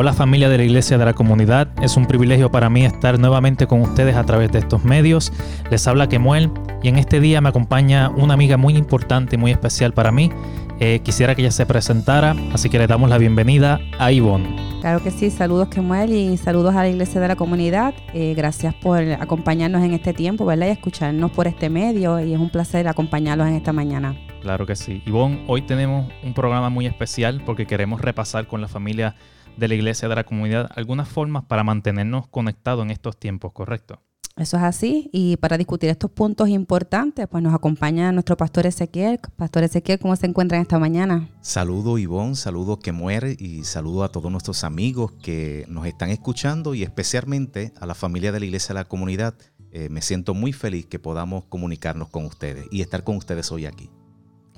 Hola familia de la Iglesia de la Comunidad, es un privilegio para mí estar nuevamente con ustedes a través de estos medios. Les habla Kemuel y en este día me acompaña una amiga muy importante y muy especial para mí. Eh, quisiera que ella se presentara, así que le damos la bienvenida a Ivonne. Claro que sí, saludos Kemuel y saludos a la Iglesia de la Comunidad. Eh, gracias por acompañarnos en este tiempo, ¿verdad? Y escucharnos por este medio y es un placer acompañarlos en esta mañana. Claro que sí. Ivonne, hoy tenemos un programa muy especial porque queremos repasar con la familia de la iglesia, de la comunidad, algunas formas para mantenernos conectados en estos tiempos, ¿correcto? Eso es así. Y para discutir estos puntos importantes, pues nos acompaña nuestro pastor Ezequiel. Pastor Ezequiel, ¿cómo se encuentra esta mañana? Saludo Ivonne, saludo que muere y saludo a todos nuestros amigos que nos están escuchando y especialmente a la familia de la iglesia de la comunidad. Eh, me siento muy feliz que podamos comunicarnos con ustedes y estar con ustedes hoy aquí.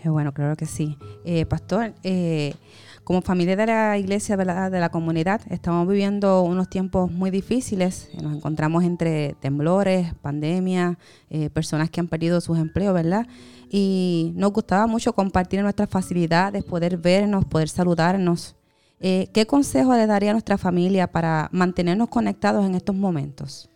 Qué bueno, claro que sí. Eh, pastor, eh, como familia de la iglesia de la, comunidad, estamos viviendo unos tiempos muy difíciles. Nos encontramos entre temblores, pandemia, eh, personas que han perdido sus empleos, ¿verdad? Y nos gustaba mucho compartir nuestras facilidades, poder vernos, poder saludarnos. Eh, ¿Qué consejo le daría a nuestra familia para mantenernos conectados en estos momentos?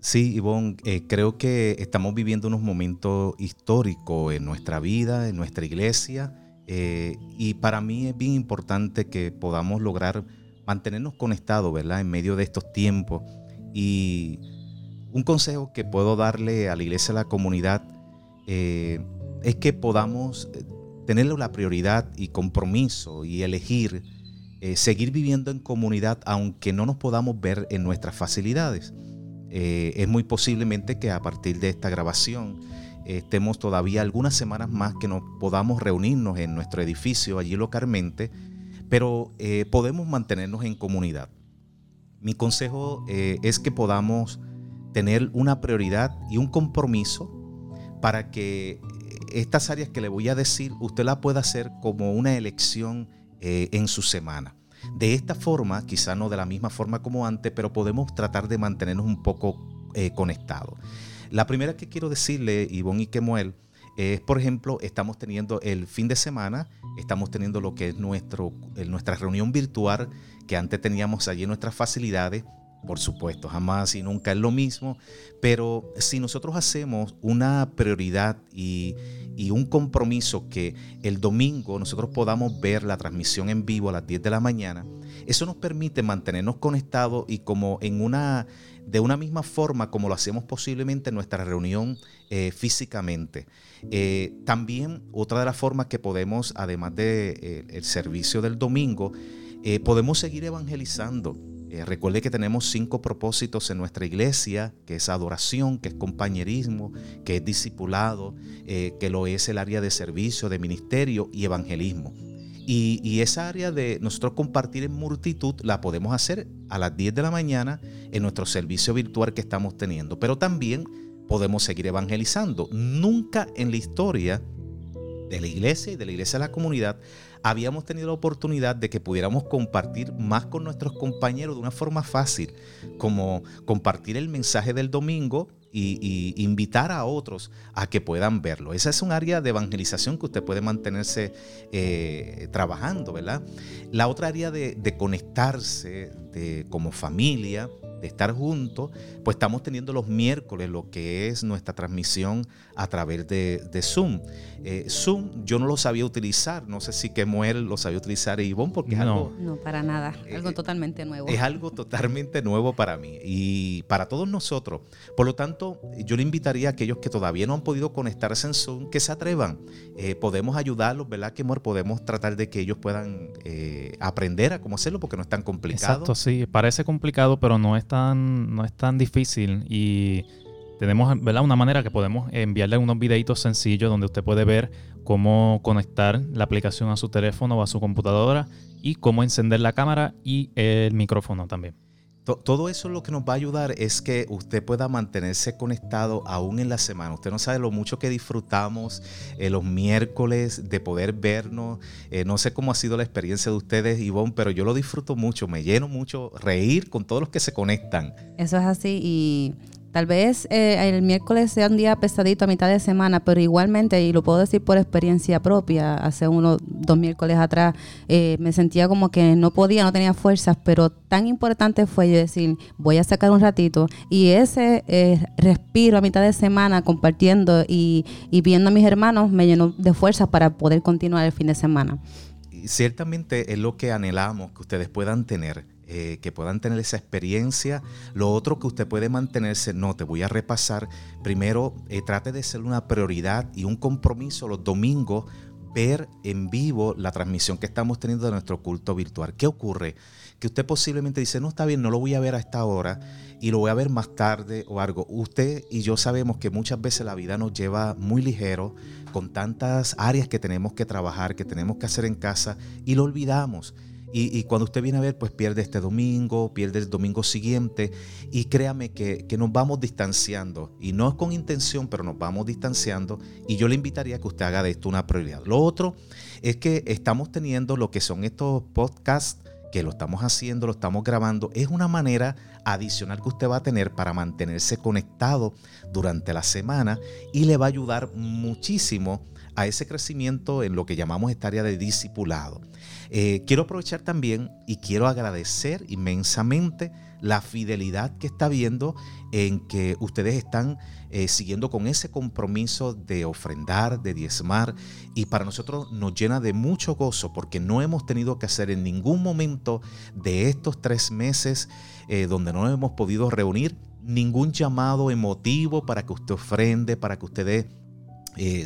Sí, Ivonne, eh, creo que estamos viviendo unos momentos históricos en nuestra vida, en nuestra iglesia eh, y para mí es bien importante que podamos lograr mantenernos conectados, ¿verdad? En medio de estos tiempos. Y un consejo que puedo darle a la iglesia, a la comunidad, eh, es que podamos eh, tener la prioridad y compromiso y elegir seguir viviendo en comunidad aunque no nos podamos ver en nuestras facilidades. es muy posiblemente que a partir de esta grabación estemos todavía algunas semanas más que no podamos reunirnos en nuestro edificio allí localmente, pero eh, podemos mantenernos en comunidad. Mi consejo eh, es que podamos tener una prioridad y un compromiso para que estas áreas que le voy a decir usted la pueda hacer como una elección eh, en su semana. De esta forma, quizá no de la misma forma como antes, pero podemos tratar de mantenernos un poco conectados. La primera que quiero decirle, Ivonne y Kemuel, es, por ejemplo, estamos teniendo el fin de semana, estamos teniendo lo que es nuestro, nuestra reunión virtual, que antes teníamos allí nuestras facilidades. Por supuesto, jamás y nunca es lo mismo, pero si nosotros hacemos una prioridad y, un compromiso que el domingo nosotros podamos ver la transmisión en vivo a las 10 de la mañana, eso nos permite mantenernos conectados y como en una, de una misma forma como lo hacemos posiblemente en nuestra reunión eh, físicamente. Eh, también otra de las formas que podemos, además del de, eh, servicio del domingo, podemos seguir evangelizando. Recuerde que tenemos cinco propósitos en nuestra iglesia, que es adoración, que es compañerismo, que es discipulado, que lo es el área de servicio, de ministerio y evangelismo. Y, esa área de nosotros compartir en multitud la podemos hacer a las 10 de la mañana en nuestro servicio virtual que estamos teniendo. Pero también podemos seguir evangelizando. Nunca en la historia de la iglesia y de la iglesia de la comunidad habíamos tenido la oportunidad de que pudiéramos compartir más con nuestros compañeros de una forma fácil, como compartir el mensaje del domingo y, invitar a otros a que puedan verlo. Esa es un área de evangelización que usted puede mantenerse eh, trabajando, ¿verdad? La otra área de, conectarse de, como familia, de estar juntos, pues estamos teniendo los miércoles lo que es nuestra transmisión a través de, Zoom. Eh, Zoom yo no lo sabía utilizar, no sé si Kemuel lo sabía utilizar Ivonne porque es algo... No, para nada, eh, algo totalmente nuevo. Es algo totalmente nuevo para mí y para todos nosotros. Por lo tanto, yo le invitaría a aquellos que todavía no han podido conectarse en Zoom, que se atrevan. Eh, podemos ayudarlos, ¿verdad, Kemuel? Podemos tratar de que ellos puedan aprender a cómo hacerlo porque no es tan complicado. Exacto, sí, parece complicado, pero no es no es tan difícil y tenemos una manera que podemos enviarle unos videitos sencillos donde usted puede ver cómo conectar la aplicación a su teléfono o a su computadora y cómo encender la cámara y el micrófono también. Todo eso lo que nos va a ayudar es que usted pueda mantenerse conectado aún en la semana. Usted no sabe lo mucho que disfrutamos eh, los miércoles de poder vernos. Eh, no sé cómo ha sido la experiencia de ustedes, Ivonne, pero yo lo disfruto mucho. Me lleno mucho reír con todos los que se conectan. Eso es así y Tal vez eh, el miércoles sea un día pesadito a mitad de semana, pero igualmente, y lo puedo decir por experiencia propia, hace unos dos miércoles atrás eh, me sentía como que no podía, no tenía fuerzas, pero tan importante fue yo decir, voy a sacar un ratito. Y ese eh, respiro a mitad de semana compartiendo y, viendo a mis hermanos me llenó de fuerzas para poder continuar el fin de semana. Ciertamente es lo que anhelamos que ustedes puedan tener eh, que puedan tener esa experiencia. Lo otro que usted puede mantenerse, no, te voy a repasar. Primero, eh, trate de ser una prioridad y un compromiso los domingos, ver en vivo la transmisión que estamos teniendo de nuestro culto virtual. ¿Qué ocurre? Que usted posiblemente dice, no está bien, no lo voy a ver a esta hora y lo voy a ver más tarde o algo. Usted y yo sabemos que muchas veces la vida nos lleva muy ligero, con tantas áreas que tenemos que trabajar, que tenemos que hacer en casa y lo olvidamos. Y, cuando usted viene a ver, pues pierde este domingo, pierde el domingo siguiente. Y créame que, que, nos vamos distanciando. Y no es con intención, pero nos vamos distanciando. Y yo le invitaría a que usted haga de esto una prioridad. Lo otro es que estamos teniendo lo que son estos podcasts, que lo estamos haciendo, lo estamos grabando. Es una manera adicional que usted va a tener para mantenerse conectado durante la semana y le va a ayudar muchísimo a ese crecimiento en lo que llamamos esta área de discipulado. Eh, quiero aprovechar también y quiero agradecer inmensamente la fidelidad que está viendo en que ustedes están eh, siguiendo con ese compromiso de ofrendar, de diezmar, y para nosotros nos llena de mucho gozo porque no hemos tenido que hacer en ningún momento de estos tres meses eh, donde no hemos podido reunir ningún llamado emotivo para que usted ofrende, para que usted dé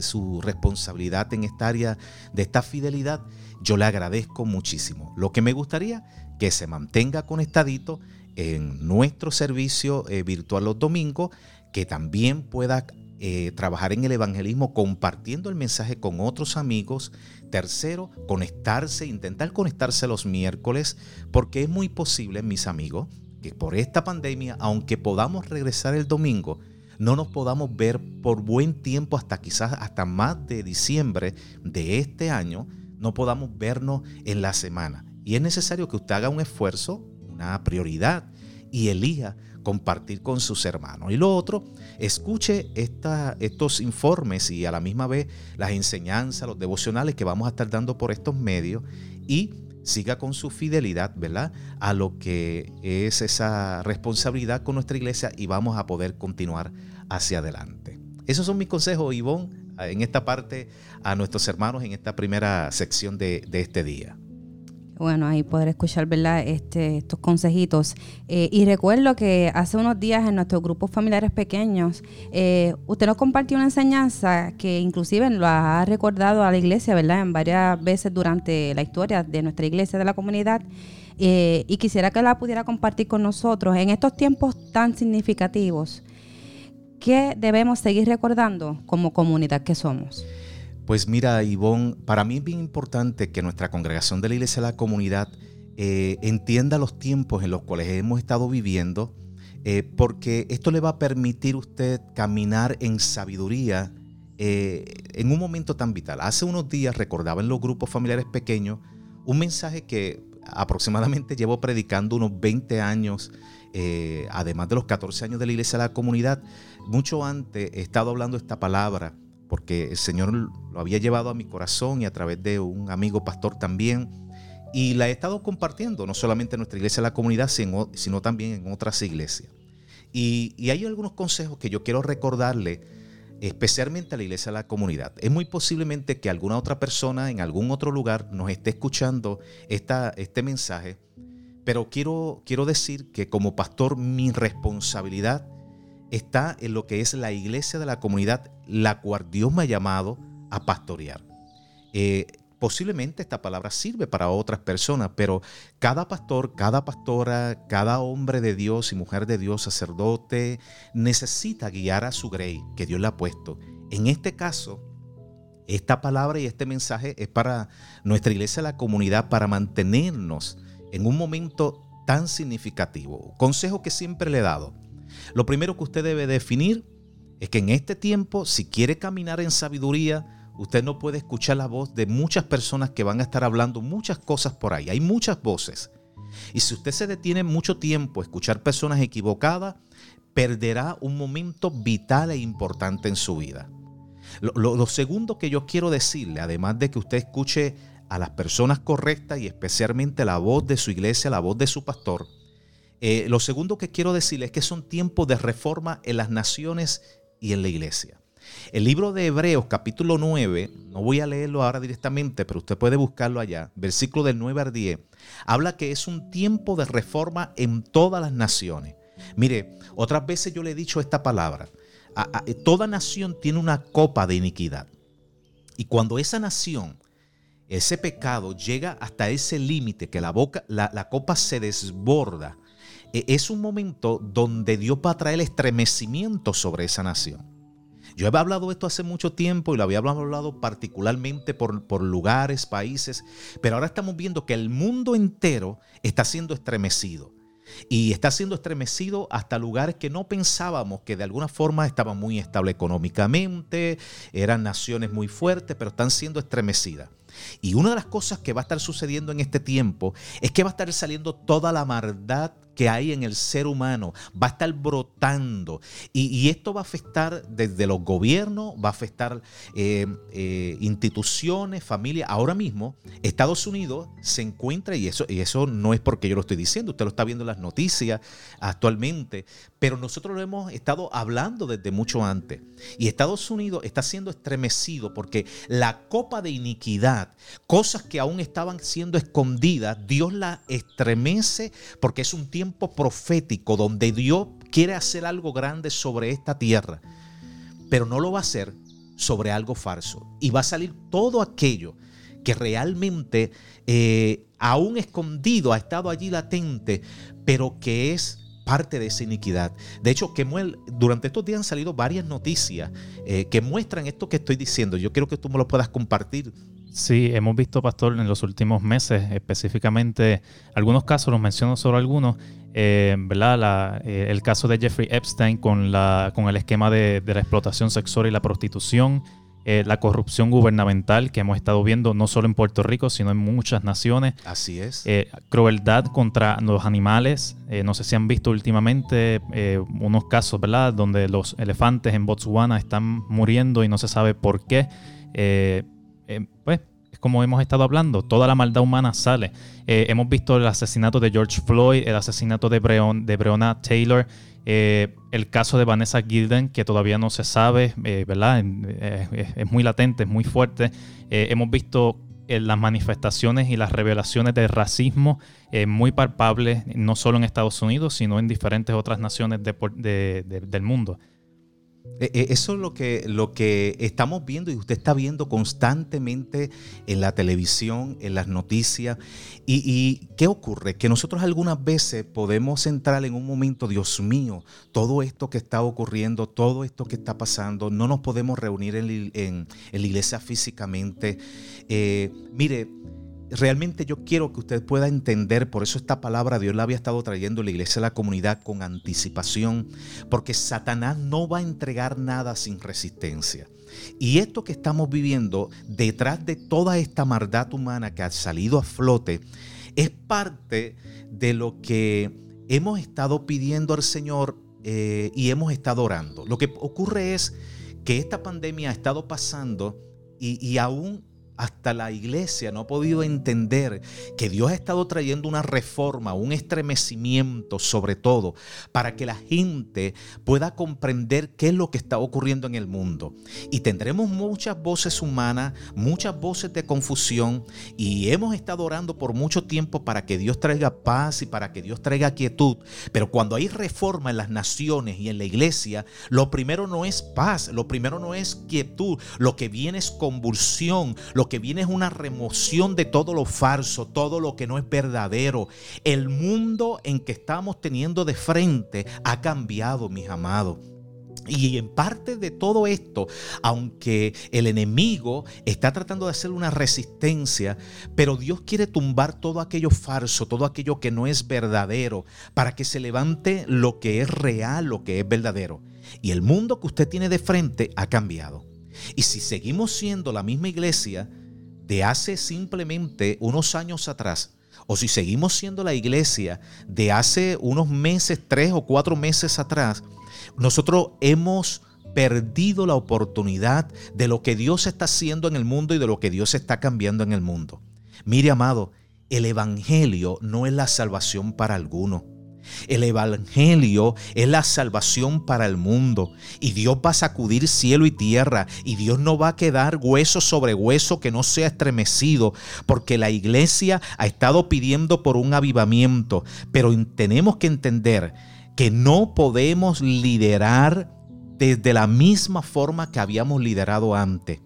su responsabilidad en esta área de esta fidelidad yo le agradezco muchísimo. Lo que me gustaría que se mantenga conectadito en nuestro servicio eh, virtual los domingos, que también pueda eh, trabajar en el evangelismo compartiendo el mensaje con otros amigos. Tercero, conectarse, intentar conectarse los miércoles, porque es muy posible, mis amigos, que por esta pandemia, aunque podamos regresar el domingo, no nos podamos ver por buen tiempo hasta quizás hasta más de diciembre de este año, no podamos vernos en la semana. Y es necesario que usted haga un esfuerzo, una prioridad, y elija compartir con sus hermanos. Y lo otro, escuche estos informes y a la misma vez las enseñanzas, los devocionales que vamos a estar dando por estos medios y siga con su fidelidad, ¿verdad? A lo que es esa responsabilidad con nuestra iglesia y vamos a poder continuar hacia adelante. Esos son mis consejos, Ivonne, en esta parte a nuestros hermanos en esta primera sección de, este día. Bueno, ahí poder escuchar, ¿verdad? Este, estos consejitos. Eh, y recuerdo que hace unos días en nuestros grupos familiares pequeños, eh, usted nos compartió una enseñanza que inclusive lo ha recordado a la iglesia, ¿verdad? En varias veces durante la historia de nuestra iglesia, de la comunidad. Eh, y quisiera que la pudiera compartir con nosotros en estos tiempos tan significativos. ¿Qué debemos seguir recordando como comunidad que somos? Pues mira, Ivonne, para mí es bien importante que nuestra congregación de la Iglesia de la Comunidad eh, entienda los tiempos en los cuales hemos estado viviendo, eh, porque esto le va a permitir a usted caminar en sabiduría eh, en un momento tan vital. Hace unos días recordaba en los grupos familiares pequeños un mensaje que aproximadamente llevo predicando unos 20 años además de los 14 años de la iglesia de la comunidad, mucho antes he estado hablando esta palabra porque el Señor lo había llevado a mi corazón y a través de un amigo pastor también. Y la he estado compartiendo, no solamente en nuestra iglesia de la comunidad, sino, también en otras iglesias. Y, y, hay algunos consejos que yo quiero recordarle, especialmente a la iglesia de la comunidad. Es muy posiblemente que alguna otra persona en algún otro lugar nos esté escuchando esta, este mensaje pero quiero, quiero decir que como pastor mi responsabilidad está en lo que es la iglesia de la comunidad, la cual Dios me ha llamado a pastorear. Eh, posiblemente esta palabra sirve para otras personas, pero cada pastor, cada pastora, cada hombre de Dios y mujer de Dios, sacerdote, necesita guiar a su grey que Dios le ha puesto. En este caso, esta palabra y este mensaje es para nuestra iglesia, la comunidad, para mantenernos en un momento tan significativo. Consejo que siempre le he dado. Lo primero que usted debe definir es que en este tiempo, si quiere caminar en sabiduría, usted no puede escuchar la voz de muchas personas que van a estar hablando muchas cosas por ahí. Hay muchas voces. Y si usted se detiene mucho tiempo a escuchar personas equivocadas, perderá un momento vital e importante en su vida. Lo, segundo que yo quiero decirle, además de que usted escuche a las personas correctas y especialmente la voz de su iglesia, la voz de su pastor, eh, lo segundo que quiero decirle es que son tiempos de reforma en las naciones y en la iglesia. El libro de Hebreos capítulo 9, no voy a leerlo ahora directamente, pero usted puede buscarlo allá, versículo del 9 al 10, habla que es un tiempo de reforma en todas las naciones. Mire, otras veces yo le he dicho esta palabra, toda nación tiene una copa de iniquidad. Y cuando esa nación, ese pecado llega hasta ese límite, que la, boca, la, copa se desborda, es un momento donde Dios va a traer estremecimiento sobre esa nación. Yo he hablado esto hace mucho tiempo y lo había hablado particularmente por, por, lugares, países, pero ahora estamos viendo que el mundo entero está siendo estremecido. Y está siendo estremecido hasta lugares que no pensábamos que de alguna forma estaban muy estables económicamente, eran naciones muy fuertes, pero están siendo estremecidas. Y una de las cosas que va a estar sucediendo en este tiempo es que va a estar saliendo toda la maldad que hay en el ser humano va a estar brotando y, esto va a afectar desde los gobiernos, va a afectar eh, eh, instituciones, familias. Ahora mismo Estados Unidos se encuentra, y eso, y eso no es porque yo lo estoy diciendo, usted lo está viendo en las noticias actualmente, pero nosotros lo hemos estado hablando desde mucho antes. Y Estados Unidos está siendo estremecido porque la copa de iniquidad, cosas que aún estaban siendo escondidas, Dios la estremece porque es un tiempo profético donde Dios quiere hacer algo grande sobre esta tierra, pero no lo va a hacer sobre algo falso. Y va a salir todo aquello que realmente eh, aún escondido ha estado allí latente, pero que es parte de esa iniquidad. De hecho, que durante estos días han salido varias noticias eh, que muestran esto que estoy diciendo. Yo quiero que tú me lo puedas compartir Sí, hemos visto, Pastor, en los últimos meses, específicamente, algunos casos, los menciono solo algunos, eh, ¿verdad? Eh, el caso de Jeffrey Epstein con, la, con el esquema de, la explotación sexual y la prostitución, eh, la corrupción gubernamental que hemos estado viendo no solo en Puerto Rico, sino en muchas naciones. Así es. crueldad contra los animales. no sé si han visto últimamente unos casos, ¿verdad? Donde los elefantes en Botswana están muriendo y no se sabe por qué. Eh, pues es como hemos estado hablando, toda la maldad humana sale. Eh, hemos visto el asesinato de George Floyd, el asesinato de, de Breonna Taylor, eh, el caso de Vanessa Gilden, que todavía no se sabe, ¿verdad? es muy latente, es muy fuerte. hemos visto las manifestaciones y las revelaciones de racismo muy palpables, no solo en Estados Unidos, sino en diferentes otras naciones del mundo. E, e, eso es lo que, lo que estamos viendo y usted está viendo constantemente en la televisión, en las noticias. Y, qué ocurre? Que nosotros algunas veces podemos entrar en un momento, Dios mío, todo esto que está ocurriendo, todo esto que está pasando, no nos podemos reunir en, la iglesia físicamente. Eh, mire, realmente yo quiero que usted pueda entender, por eso esta palabra Dios la había estado trayendo la iglesia a la comunidad con anticipación, porque Satanás no va a entregar nada sin resistencia. Y esto que estamos viviendo detrás de toda esta maldad humana que ha salido a flote, es parte de lo que hemos estado pidiendo al Señor eh, y hemos estado orando. Lo que ocurre es que esta pandemia ha estado pasando y aún hasta la iglesia no ha podido entender que Dios ha estado trayendo una reforma, un estremecimiento sobre todo, para que la gente pueda comprender qué es lo que está ocurriendo en el mundo. Y tendremos muchas voces humanas, muchas voces de confusión, y hemos estado orando por mucho tiempo para que Dios traiga paz y para que Dios traiga quietud. Pero cuando hay reforma en las naciones y en la iglesia, lo primero no es paz, lo primero no es quietud, lo que viene es convulsión, lo que viene es una remoción de todo lo falso, todo lo que no es verdadero. El mundo en que estamos teniendo de frente ha cambiado, mis amados. Y en parte de todo esto, aunque el enemigo está tratando de hacer una resistencia, pero Dios quiere tumbar todo aquello falso, todo aquello que no es verdadero, para que se levante lo que es real, lo que es verdadero. Y el mundo que usted tiene de frente ha cambiado. Y si seguimos siendo la misma iglesia de hace simplemente unos años atrás, o si seguimos siendo la iglesia de hace unos meses, tres o cuatro meses atrás, Nosotros hemos perdido la oportunidad de lo que Dios está haciendo en el mundo y de lo que Dios está cambiando en el mundo. Mire, amado, el Evangelio no es la salvación para alguno. El Evangelio es la salvación para el mundo. Y Dios va a sacudir cielo y tierra. Y Dios no va a quedar hueso sobre hueso que no sea estremecido. Porque la iglesia ha estado pidiendo por un avivamiento. Pero tenemos que entender que no podemos liderar desde la misma forma que habíamos liderado antes.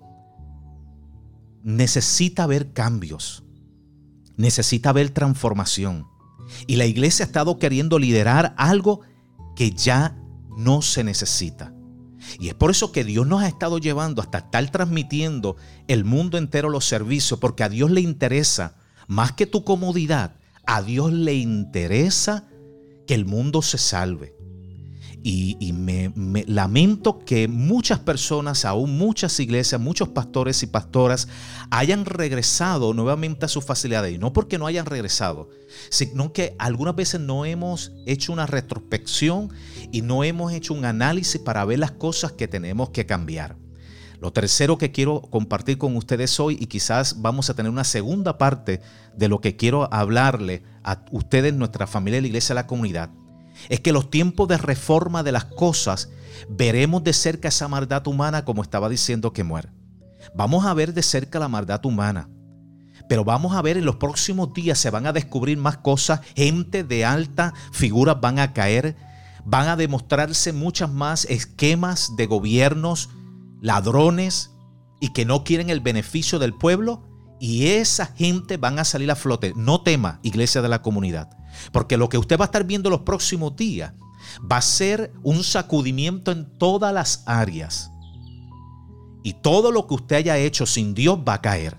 Necesita haber cambios. Necesita haber transformación. Y la iglesia ha estado queriendo liderar algo que ya no se necesita. Y es por eso que Dios nos ha estado llevando hasta estar transmitiendo el mundo entero los servicios, porque a Dios le interesa, más que tu comodidad, a Dios le interesa que el mundo se salve. Y, me, lamento que muchas personas, aún muchas iglesias, muchos pastores y pastoras hayan regresado nuevamente a sus facilidades. Y no porque no hayan regresado, sino que algunas veces no hemos hecho una retrospección y no hemos hecho un análisis para ver las cosas que tenemos que cambiar. Lo tercero que quiero compartir con ustedes hoy, y quizás vamos a tener una segunda parte de lo que quiero hablarle a ustedes, nuestra familia la iglesia, la comunidad, es que los tiempos de reforma de las cosas veremos de cerca esa maldad humana como estaba diciendo que muere. Vamos a ver de cerca la maldad humana. Pero vamos a ver en los próximos días se van a descubrir más cosas, gente de alta figura van a caer, van a demostrarse muchas más esquemas de gobiernos, ladrones y que no quieren el beneficio del pueblo y esa gente van a salir a flote. No tema, iglesia de la comunidad. Porque lo que usted va a estar viendo los próximos días va a ser un sacudimiento en todas las áreas. Y todo lo que usted haya hecho sin Dios va a caer.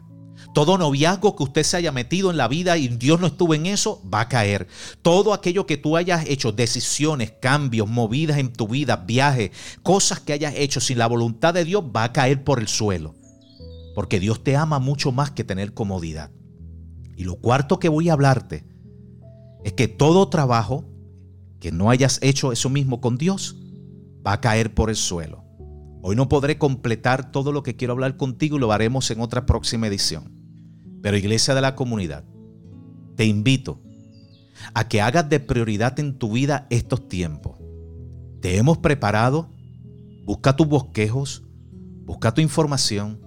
Todo noviazgo que usted se haya metido en la vida y Dios no estuvo en eso, va a caer. Todo aquello que tú hayas hecho, decisiones, cambios, movidas en tu vida, viajes, cosas que hayas hecho sin la voluntad de Dios, va a caer por el suelo. Porque Dios te ama mucho más que tener comodidad. Y lo cuarto que voy a hablarte es que todo trabajo que no hayas hecho eso mismo con Dios va a caer por el suelo. Hoy no podré completar todo lo que quiero hablar contigo y lo haremos en otra próxima edición. Pero Iglesia de la Comunidad, te invito a que hagas de prioridad en tu vida estos tiempos. Te hemos preparado, busca tus bosquejos, busca tu información.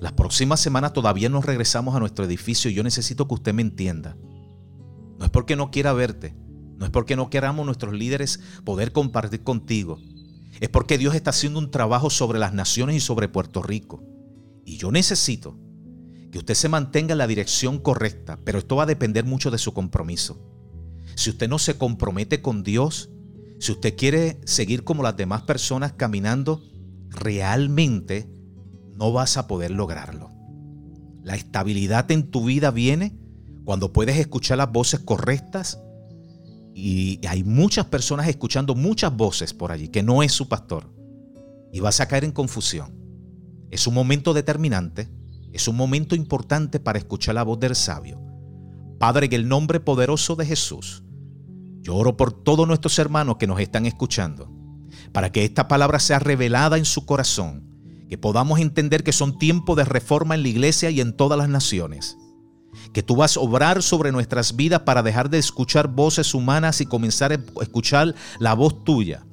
Las próximas semanas todavía nos regresamos a nuestro edificio y yo necesito que usted me entienda. No es porque no quiera verte, no es porque no queramos nuestros líderes poder compartir contigo. Es porque Dios está haciendo un trabajo sobre las naciones y sobre Puerto Rico. Y yo necesito que usted se mantenga en la dirección correcta, pero esto va a depender mucho de su compromiso. Si usted no se compromete con Dios, si usted quiere seguir como las demás personas caminando, realmente no vas a poder lograrlo. La estabilidad en tu vida viene cuando puedes escuchar las voces correctas y hay muchas personas escuchando muchas voces por allí que no es su pastor y vas a caer en confusión. Es un momento determinante, es un momento importante para escuchar la voz del sabio. Padre, en el nombre poderoso de Jesús, yo oro por todos nuestros hermanos que nos están escuchando, para que esta palabra sea revelada en su corazón, que podamos entender que son tiempos de reforma en la iglesia y en todas las naciones que tú vas a obrar sobre nuestras vidas para dejar de escuchar voces humanas y comenzar a escuchar la voz tuya.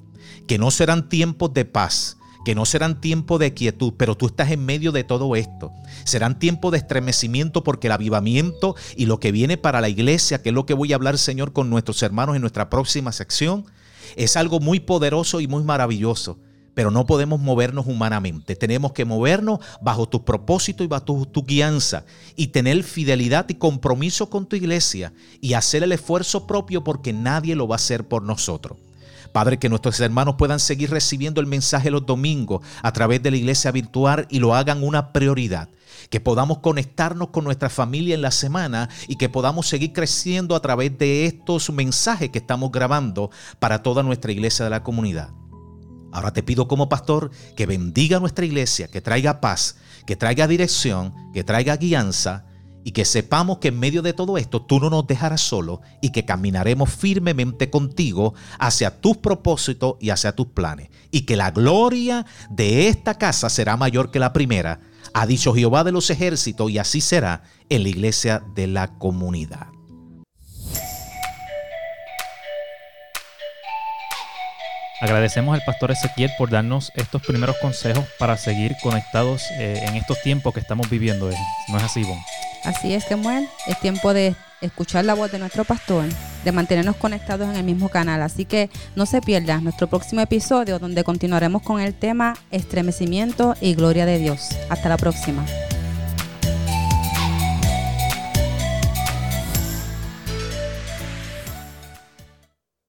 Que no serán tiempos de paz, que no serán tiempos de quietud, pero tú estás en medio de todo esto. Serán tiempos de estremecimiento porque el avivamiento y lo que viene para la iglesia, que es lo que voy a hablar, Señor, con nuestros hermanos en nuestra próxima sección, es algo muy poderoso y muy maravilloso pero no podemos movernos humanamente. Tenemos que movernos bajo tu propósito y bajo tu, guianza y tener fidelidad y compromiso con tu iglesia y hacer el esfuerzo propio porque nadie lo va a hacer por nosotros. Padre, que nuestros hermanos puedan seguir recibiendo el mensaje los domingos a través de la iglesia virtual y lo hagan una prioridad. Que podamos conectarnos con nuestra familia en la semana y que podamos seguir creciendo a través de estos mensajes que estamos grabando para toda nuestra iglesia de la comunidad. Ahora te pido como pastor que bendiga nuestra iglesia, que traiga paz, que traiga dirección, que traiga guianza y que sepamos que en medio de todo esto tú no nos dejarás solo y que caminaremos firmemente contigo hacia tus propósitos y hacia tus planes y que la gloria de esta casa será mayor que la primera, ha dicho Jehová de los ejércitos y así será en la iglesia de la comunidad. Agradecemos al pastor Ezequiel por darnos estos primeros consejos para seguir conectados eh, en estos tiempos que estamos viviendo. ¿No es así, Bon? Así es, Kemuel. Es tiempo de escuchar la voz de nuestro pastor, de mantenernos conectados en el mismo canal. Así que no se pierdan nuestro próximo episodio donde continuaremos con el tema estremecimiento y gloria de Dios. Hasta la próxima.